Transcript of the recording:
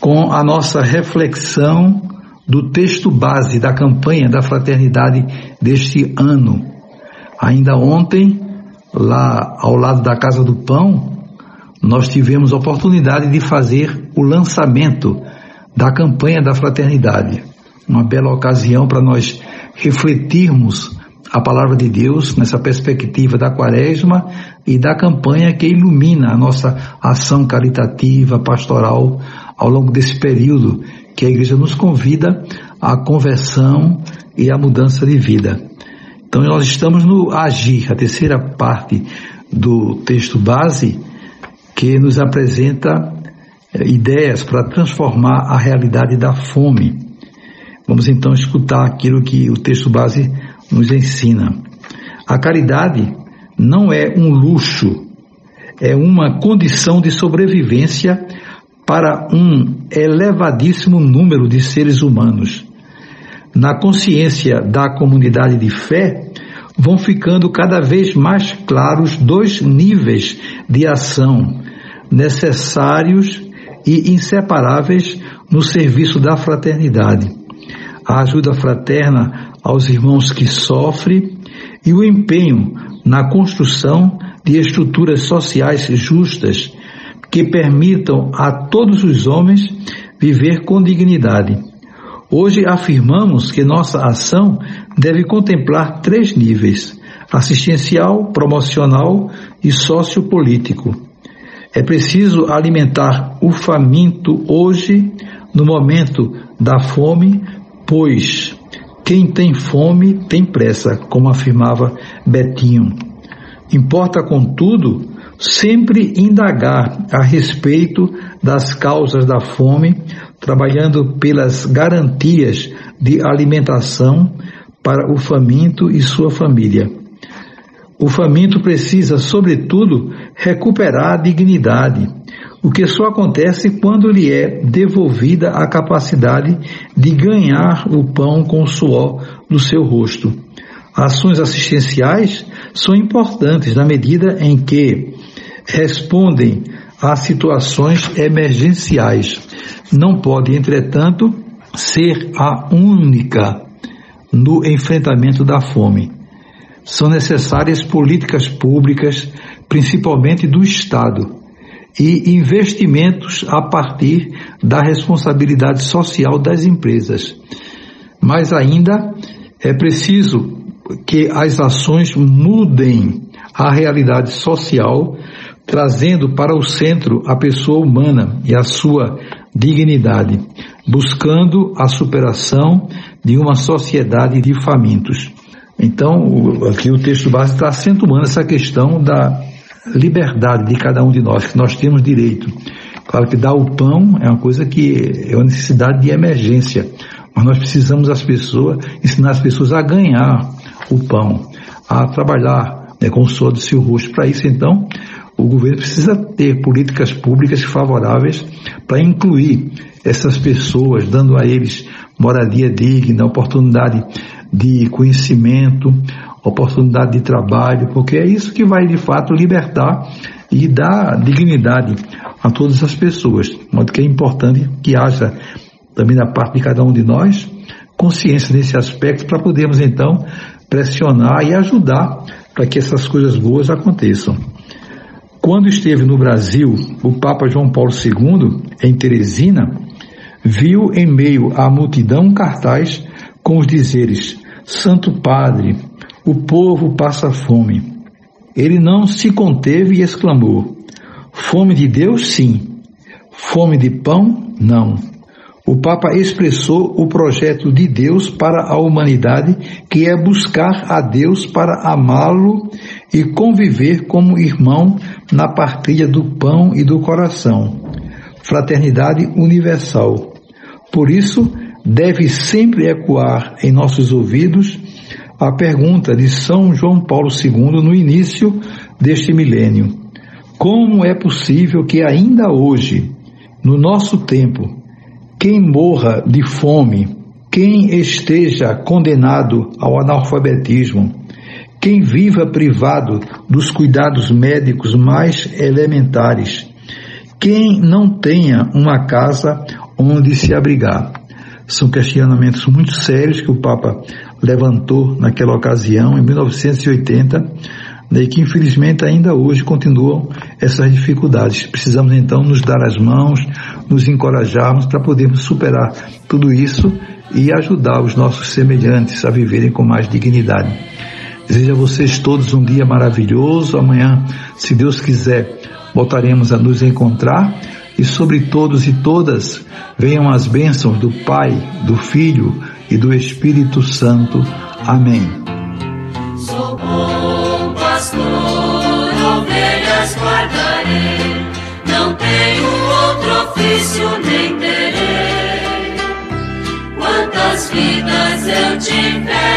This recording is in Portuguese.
com a nossa reflexão do texto base da campanha da fraternidade deste ano. Ainda ontem, lá ao lado da Casa do Pão, nós tivemos a oportunidade de fazer o lançamento da campanha da fraternidade. Uma bela ocasião para nós refletirmos a palavra de Deus nessa perspectiva da quaresma e da campanha que ilumina a nossa ação caritativa, pastoral, ao longo desse período que a igreja nos convida à conversão e à mudança de vida. Então nós estamos no agir, a terceira parte do texto base, que nos apresenta eh, ideias para transformar a realidade da fome. Vamos então escutar aquilo que o texto base nos ensina. A caridade não é um luxo, é uma condição de sobrevivência para um elevadíssimo número de seres humanos. Na consciência da comunidade de fé, vão ficando cada vez mais claros dois níveis de ação necessários e inseparáveis no serviço da fraternidade. A ajuda fraterna aos irmãos que sofrem e o empenho na construção de estruturas sociais justas que permitam a todos os homens viver com dignidade. Hoje afirmamos que nossa ação deve contemplar três níveis: assistencial, promocional e sociopolítico. É preciso alimentar o faminto hoje, no momento da fome, pois quem tem fome tem pressa, como afirmava Betinho. Importa, contudo, sempre indagar a respeito das causas da fome, trabalhando pelas garantias de alimentação para o faminto e sua família. O faminto precisa, sobretudo, recuperar a dignidade, o que só acontece quando lhe é devolvida a capacidade de ganhar o pão com o suor do seu rosto. Ações assistenciais são importantes na medida em que respondem a situações emergenciais. Não pode, entretanto, ser a única no enfrentamento da fome. São necessárias políticas públicas, principalmente do Estado, e investimentos a partir da responsabilidade social das empresas. Mas ainda é preciso que as ações mudem a realidade social, trazendo para o centro a pessoa humana e a sua dignidade, buscando a superação de uma sociedade de famintos. Então, aqui o texto base está acentuando essa questão da liberdade de cada um de nós, que nós temos direito. Claro que dar o pão é uma coisa que é uma necessidade de emergência, mas nós precisamos as pessoas, ensinar as pessoas a ganhar o pão, a trabalhar né, com o suor do seu rosto. Para isso, então, o governo precisa ter políticas públicas favoráveis para incluir essas pessoas, dando a eles moradia digna, oportunidade de conhecimento, oportunidade de trabalho, porque é isso que vai de fato libertar e dar dignidade a todas as pessoas. De modo que é importante que haja também da parte de cada um de nós consciência nesse aspecto para podermos então pressionar e ajudar para que essas coisas boas aconteçam. Quando esteve no Brasil, o Papa João Paulo II, em Teresina, viu em meio à multidão um cartaz com os dizeres: Santo Padre, o povo passa fome. Ele não se conteve e exclamou: Fome de Deus, sim. Fome de pão, não. O Papa expressou o projeto de Deus para a humanidade, que é buscar a Deus para amá-lo e conviver como irmão na partilha do pão e do coração. Fraternidade universal. Por isso, deve sempre ecoar em nossos ouvidos a pergunta de São João Paulo II no início deste milênio: Como é possível que ainda hoje, no nosso tempo, quem morra de fome, quem esteja condenado ao analfabetismo, quem viva privado dos cuidados médicos mais elementares, quem não tenha uma casa onde se abrigar. São questionamentos muito sérios que o Papa levantou naquela ocasião, em 1980, né, e que infelizmente ainda hoje continuam essas dificuldades. Precisamos então nos dar as mãos, nos encorajarmos para podermos superar tudo isso e ajudar os nossos semelhantes a viverem com mais dignidade. Desejo a vocês todos um dia maravilhoso. Amanhã, se Deus quiser, voltaremos a nos encontrar e sobre todos e todas venham as bênçãos do Pai, do Filho e do Espírito Santo. Amém. Sou bom pastor, ovelhas guardarei, não tenho ofício nem terei. Quantas vidas eu tive